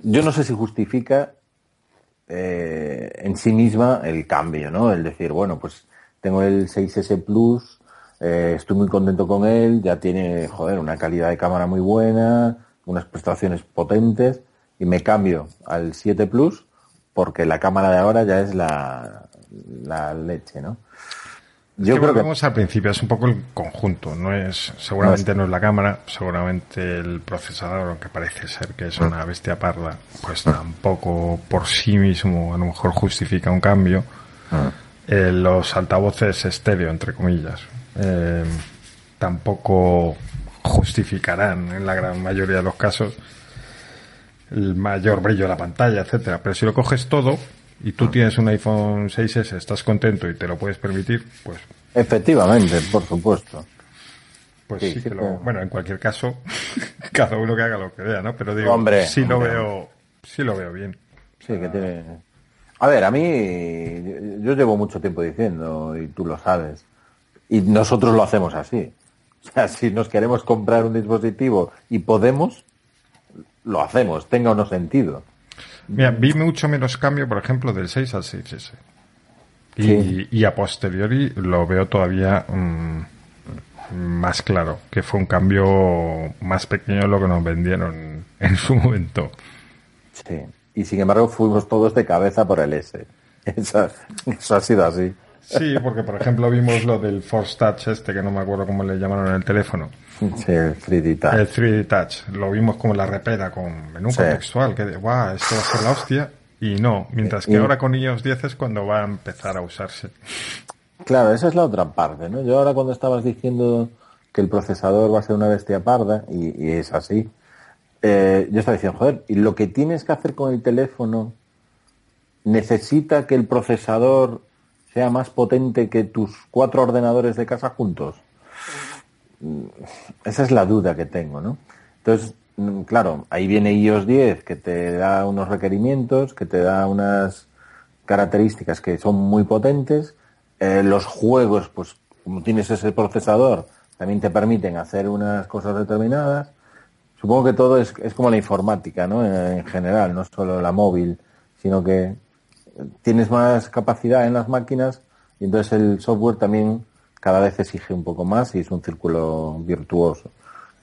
Yo no sé si justifica eh, en sí misma el cambio, ¿no? El decir, bueno, pues tengo el 6S Plus, eh, estoy muy contento con él, ya tiene, joder, una calidad de cámara muy buena, unas prestaciones potentes, y me cambio al 7 Plus porque la cámara de ahora ya es la, la leche, ¿no? Yo creo que vamos al principio, es un poco el conjunto, no es, seguramente no es, la cámara, seguramente el procesador, aunque parece ser que es una bestia parda, pues tampoco por sí mismo a lo mejor justifica un cambio. Eh, los altavoces estéreo, entre comillas, eh, tampoco justificarán en la gran mayoría de los casos el mayor brillo de la pantalla, etcétera. Pero si lo coges todo, y tú tienes un iPhone 6S, estás contento y te lo puedes permitir, pues... Efectivamente, por supuesto. Pues sí, que lo... Bueno, en cualquier caso, cada uno que haga lo que vea, ¿no? Pero digo, hombre, sí lo veo, sí lo veo bien. Sí, que tiene... A ver, a mí, yo llevo mucho tiempo diciendo, y tú lo sabes, y nosotros lo hacemos así. O sea, si nos queremos comprar un dispositivo y podemos, lo hacemos, tenga o no sentido. Mira, vi mucho menos cambio, por ejemplo, del 6 al 6S. Y, a posteriori lo veo todavía mm, más claro, que fue un cambio más pequeño de lo que nos vendieron en su momento. Sí, y sin embargo fuimos todos de cabeza por el S. Eso, eso ha sido así. Sí, porque por ejemplo vimos lo del Force Touch este, que no me acuerdo cómo le llamaron en el teléfono. Sí, el 3D Touch. El 3D Touch. Lo vimos como la repera con menú contextual, que de, guau, esto va a ser la hostia. Y no, mientras que ahora con iOS 10 es cuando va a empezar a usarse. Claro, esa es la otra parte, ¿no? Yo ahora cuando estabas diciendo que el procesador va a ser una bestia parda, y, es así, eh, yo estaba diciendo, joder, y lo que tienes que hacer con el teléfono necesita que el procesador sea más potente que tus cuatro ordenadores de casa juntos? Esa es la duda que tengo, ¿no? Entonces, mm, claro, ahí viene iOS 10 que te da unos requerimientos, que te da unas características que son muy potentes. Eh, los juegos, pues como tienes ese procesador, también te permiten hacer unas cosas determinadas. Supongo que todo es, es como la informática, ¿no? En, en general, no solo la móvil, sino que tienes más capacidad en las máquinas y entonces el software también cada vez exige un poco más y es un círculo virtuoso.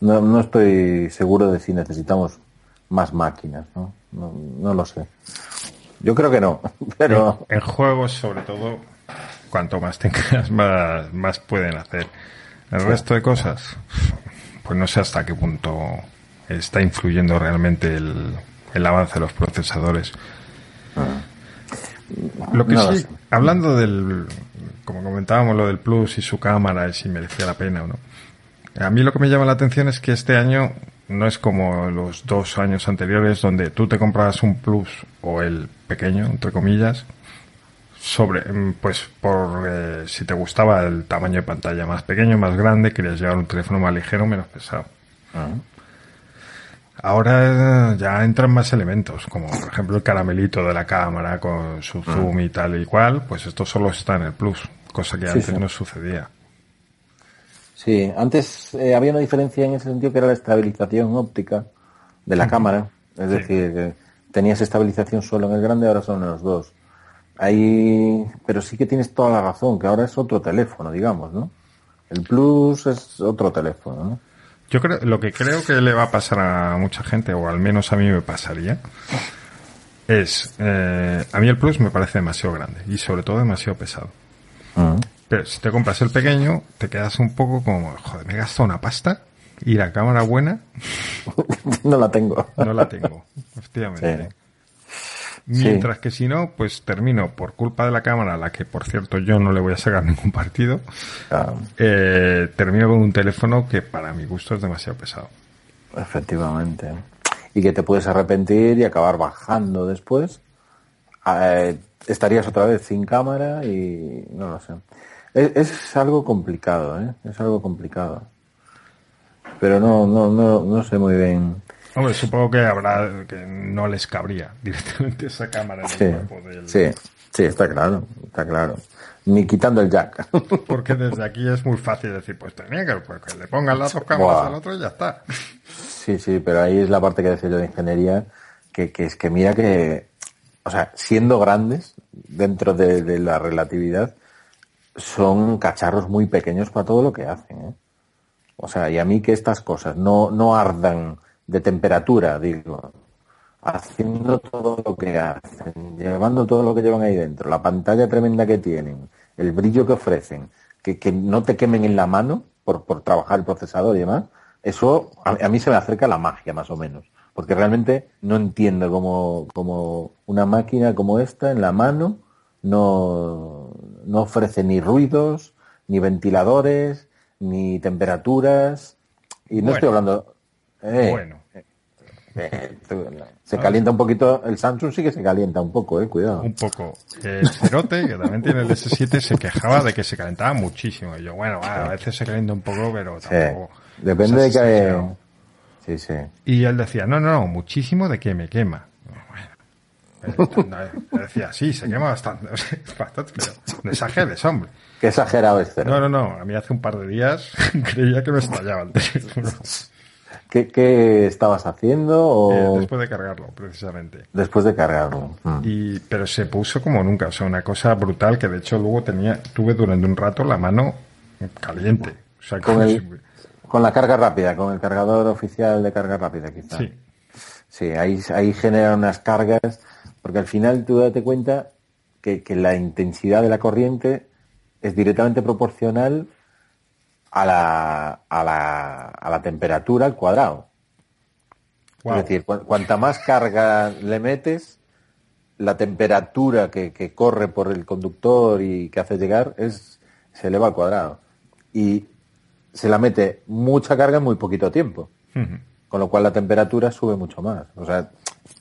No, no estoy seguro de si necesitamos más máquinas, ¿no? No, lo sé. Yo creo que no, pero... En, juegos, sobre todo, cuanto más tengas, más, más pueden hacer. El resto de cosas, pues no sé hasta qué punto está influyendo realmente el, el avance de los procesadores. Ah. Lo que sí, hablando del, como comentábamos, lo del Plus y su cámara y si merecía la pena o no. A mí lo que me llama la atención es que este año no es como los dos años anteriores donde tú te comprabas un Plus o el pequeño, entre comillas, sobre, pues por eh, si te gustaba el tamaño de pantalla más pequeño, más grande, querías llevar un teléfono más ligero, menos pesado. Ah. Ahora ya entran más elementos, como por ejemplo el caramelito de la cámara con su ah. zoom y tal y cual, pues esto solo está en el Plus, cosa que antes no sucedía. Sí, antes eh, había una diferencia en ese sentido que era la estabilización óptica de la cámara, es decir, tenías estabilización solo en el grande, ahora son en los dos. Ahí, pero sí que tienes toda la razón, que ahora es otro teléfono, digamos, ¿no? El Plus es otro teléfono, ¿no? Yo creo, lo que creo que le va a pasar a mucha gente, o al menos a mí me pasaría, es, eh, a mí el Plus me parece demasiado grande y sobre todo demasiado pesado. Ah. Pero si te compras el pequeño, te quedas un poco como, joder, me he gastado una pasta y la cámara buena. no la tengo. No la tengo, efectivamente. Mientras que si no, pues termino por culpa de la cámara, a la que por cierto yo no le voy a sacar ningún partido, ah. eh, termino con un teléfono que para mi gusto es demasiado pesado. Efectivamente. Y que te puedes arrepentir y acabar bajando después. Eh, estarías otra vez sin cámara y no lo sé. Es, es, algo complicado, ¿eh? Es algo complicado. Pero no, no, no, no sé muy bien Hombre, supongo que habrá que no les cabría directamente esa cámara en sí, el cuerpo del... Sí, sí, está claro, está claro. Ni quitando el jack. Porque desde aquí es muy fácil decir, pues tenía que, pues, que le pongan las dos cámaras al otro y ya está. Sí, sí, pero ahí es la parte que decía yo de ingeniería, que, que es que mira que o sea, siendo grandes dentro de, la relatividad, son cacharros muy pequeños para todo lo que hacen. ¿eh? O sea, y a mí que estas cosas no, no ardan de temperatura, digo, haciendo todo lo que hacen, llevando todo lo que llevan ahí dentro, la pantalla tremenda que tienen, el brillo que ofrecen, que, que no te quemen en la mano por, por trabajar el procesador y demás, eso a, mí se me acerca la magia más o menos, porque realmente no entiendo cómo, cómo una máquina como esta en la mano no, no ofrece ni ruidos, ni ventiladores, ni temperaturas, y no estoy hablando... Eh, bueno. Eh, se calienta un poquito, el Samsung sí que se calienta un poco, eh, cuidado. Un poco. El Cerote, que también tiene el S7, se quejaba de que se calentaba muchísimo. Y yo, bueno, a veces se calienta un poco, pero tampoco. Depende de que... Sí, sí. Y él decía, no, no, no, muchísimo de que me quema. Bueno, decía, sí, se quema bastante, bastante pero no exageres, hombre. Qué exagerado este. No, no, no, a mí hace un par de días creía que me estallaba el teléfono. ¿Qué, estabas haciendo? Eh, después de cargarlo, precisamente. Después de cargarlo. Mm. Y, pero se puso como nunca, o sea, una cosa brutal que de hecho luego tenía, tuve durante un rato la mano caliente. O sea, con, con la carga rápida, con el cargador oficial de carga rápida, quizás. Sí. Sí, ahí, ahí generan unas cargas, porque al final tú date cuenta que, que la intensidad de la corriente es directamente proporcional a la, a la, a la temperatura al cuadrado. Es decir, cuanta más carga le metes, la temperatura que, que, corre por el conductor y que hace llegar es se eleva al cuadrado. Y se la mete mucha carga en muy poquito tiempo. Con lo cual la temperatura sube mucho más. O sea,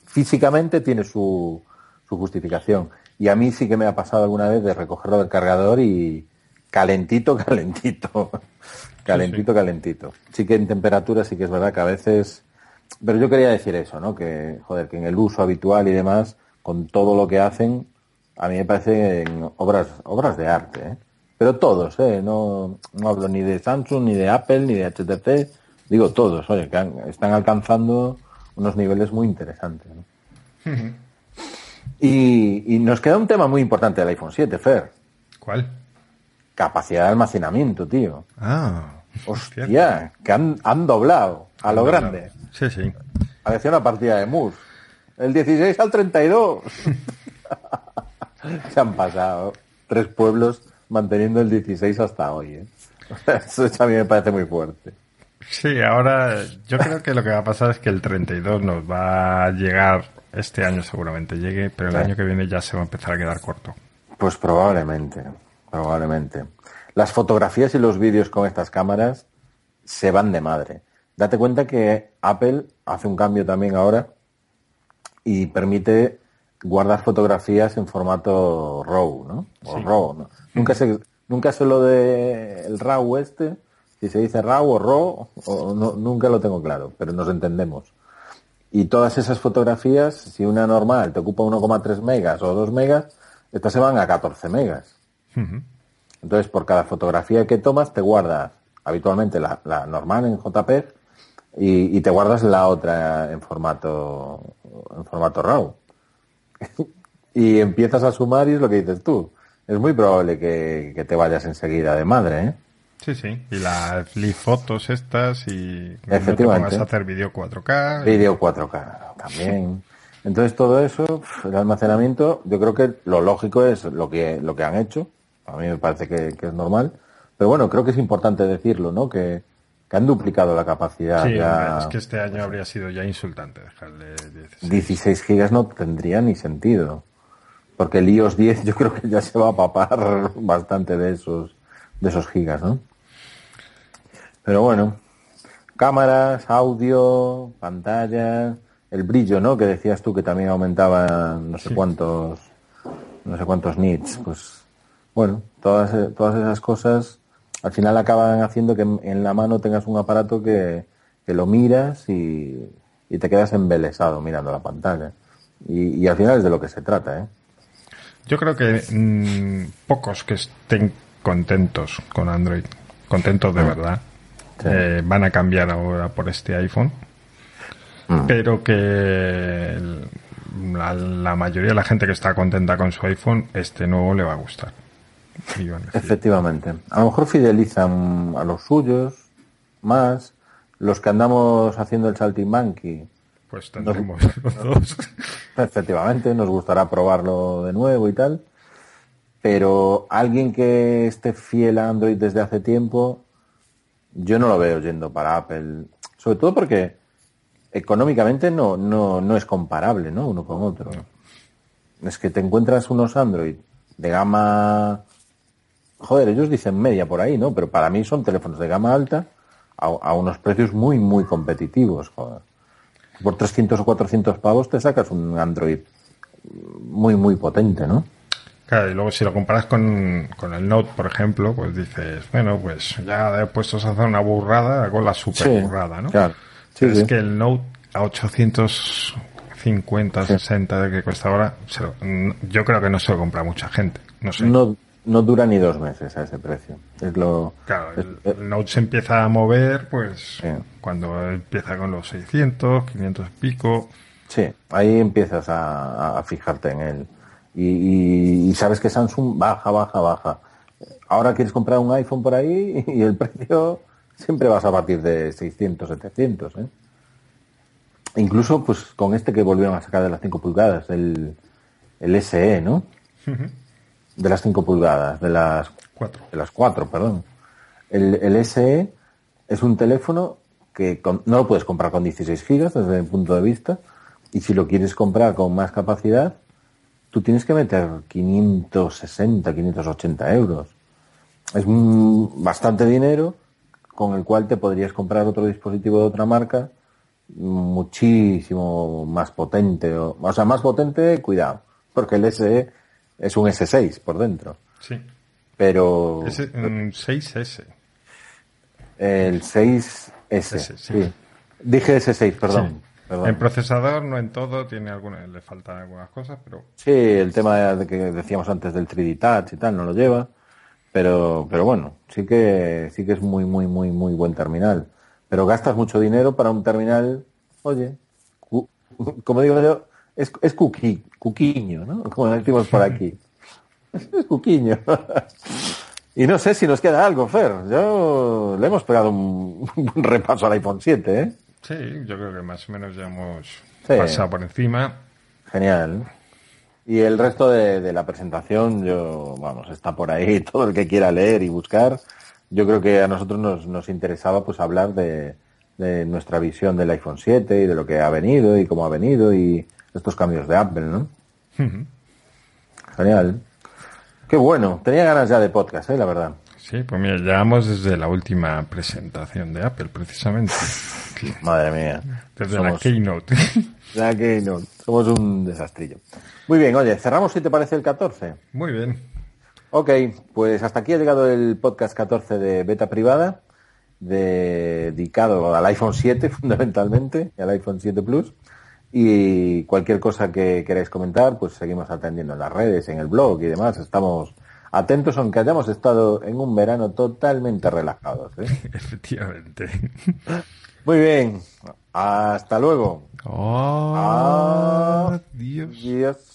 físicamente tiene su, su justificación. Y a mí sí que me ha pasado alguna vez de recogerlo del cargador y, calentito, calentito. calentito, calentito. Sí que en temperatura sí que es verdad que a veces... Pero yo quería decir eso, ¿no? Que, joder, que en el uso habitual y demás, con todo lo que hacen, a mí me parecen obras, obras de arte, ¿eh? Pero todos, ¿eh? No, no hablo ni de Samsung, ni de Apple, ni de HTC, digo todos, oye, que están alcanzando unos niveles muy interesantes. y, y nos queda un tema muy importante del iPhone 7, Fer. ¿Cuál? Capacidad de almacenamiento, tío. Ah. Hostia, que han, han doblado a lo grande. Sí, sí. Parecía una partida de MUS. El 16 al 32. Se han pasado tres pueblos manteniendo el 16 hasta hoy. ¿eh? Eso a mí me parece muy fuerte. Sí, ahora yo creo que lo que va a pasar es que el 32 nos va a llegar este año seguramente llegue, pero el año que viene ya se va a empezar a quedar corto. Pues probablemente probablemente. Las fotografías y los vídeos con estas cámaras se van de madre. Date cuenta que Apple hace un cambio también ahora y permite guardar fotografías en formato RAW, ¿no? O RAW, ¿no? Nunca sé, nunca sé lo de el RAW este, si se dice RAW o RAW, o no, nunca lo tengo claro, pero nos entendemos. Y todas esas fotografías, si una normal te ocupa 1,3 megas o 2 megas, estas se van a 14 megas. Entonces, por cada fotografía que tomas, te guardas habitualmente la, normal en JPEG y, te guardas la otra en formato, en formato RAW. y empiezas a sumar y es lo que dices tú. Es muy probable que, te vayas enseguida de madre, ¿eh? Sí, sí. Y las fotos estas y Efectivamente. No a hacer vídeo 4K. Vídeo 4K también. Entonces todo eso, el almacenamiento, yo creo que lo lógico es lo que, lo que han hecho, a mí me parece que, es normal. Pero bueno, creo que es importante decirlo, ¿no? Que, han duplicado la capacidad. Sí, es que este año habría sido ya insultante dejarle 16. 16 gigas no tendría ni sentido. Porque el iOS 10 yo creo que ya se va a papar bastante de esos, de esos gigas, ¿no? Pero bueno, cámaras, audio, pantalla, el brillo, ¿no? Que decías tú que también aumentaba no sé cuántos, no sé cuántos nits, pues bueno, todas, eh, todas esas cosas al final acaban haciendo que en la mano tengas un aparato que, lo miras y, te quedas embelesado mirando la pantalla. Y, al final es de lo que se trata, ¿eh? Yo creo que mm, pocos que estén contentos con Android, contentos de mm. verdad, eh, van a cambiar ahora por este iPhone. Mm. Pero que la, la mayoría de la gente que está contenta con su iPhone, este nuevo le va a gustar. Efectivamente. A lo mejor fidelizan a los suyos más. Los que andamos haciendo el saltimbanqui. Pues tendremos los dos. Efectivamente, nos gustará probarlo de nuevo y tal. Pero alguien que esté fiel a Android desde hace tiempo, yo no lo veo yendo para Apple. Sobre todo porque económicamente no, no, no es comparable, ¿no? Uno con otro. Es que te encuentras unos Android de gama joder, ellos dicen media por ahí, ¿no? Pero para mí son teléfonos de gama alta a, unos precios muy, muy competitivos, joder. Por 300 o 400 pavos te sacas un Android muy, muy potente, ¿no? Claro, y luego si lo comparas con, el Note, por ejemplo, pues dices, bueno, pues ya he puesto a hacer una burrada, hago la super burrada, ¿no? Claro. Sí, es que el Note a 850, 60 de que cuesta ahora, yo creo que no se lo compra mucha gente. No sé. No, no dura ni dos meses a ese precio. Es lo, claro, el, Note se empieza a mover pues cuando empieza con los 600, 500 y pico. Sí, ahí empiezas a, fijarte en él. Y, sabes que Samsung baja, baja, baja. Ahora quieres comprar un iPhone por ahí y el precio siempre vas a partir de 600, 700. ¿eh? Incluso pues con este que volvieron a sacar de las 5 pulgadas, el, el SE, ¿no? De las 5 pulgadas, de las 4, de las 4 perdón. El, el SE es un teléfono que no lo puedes comprar con 16 gigas desde mi punto de vista y si lo quieres comprar con más capacidad, tú tienes que meter 560, 580 euros. Es bastante dinero con el cual te podrías comprar otro dispositivo de otra marca muchísimo más potente. O, o sea, más potente, cuidado, porque el SE es un S6 por dentro. Sí. Pero. Es un 6S. El 6S. sí. Dije S6, perdón. En procesador, no en todo, tiene alguna, le faltan algunas cosas, pero. Sí, el tema de que decíamos antes del 3D Touch y tal, no lo lleva. Pero, pero bueno, sí que, sí que es muy, muy, muy, muy buen terminal. Pero gastas mucho dinero para un terminal, oye, como digo yo, es, es cuquiño, ¿no? Como decimos por aquí. es cuquiño. y no sé si nos queda algo, Fer. Yo le hemos pegado un, repaso al iPhone 7, ¿eh? Sí, yo creo que más o menos ya hemos pasado por encima. Genial. Y el resto de, la presentación, yo, vamos, está por ahí todo el que quiera leer y buscar. Yo creo que a nosotros nos, nos interesaba pues hablar de, de nuestra visión del iPhone 7 y de lo que ha venido y cómo ha venido y, estos cambios de Apple, ¿no? Genial. Qué bueno. Tenía ganas ya de podcast, ¿eh? La verdad. Sí, pues mira, llevamos desde la última presentación de Apple, precisamente. Madre mía. Desde la Keynote. La Keynote. Somos un desastrillo. Muy bien, oye, cerramos si te parece el 14. Muy bien. Ok, pues hasta aquí ha llegado el podcast 14 de Beta Privada, dedicado al iPhone 7 fundamentalmente, y al iPhone 7 Plus. Y cualquier cosa que queráis comentar, pues seguimos atendiendo en las redes, en el blog y demás. Estamos atentos, aunque hayamos estado en un verano totalmente relajados. ¿eh? Efectivamente. Muy bien. Hasta luego. Adiós. Adiós.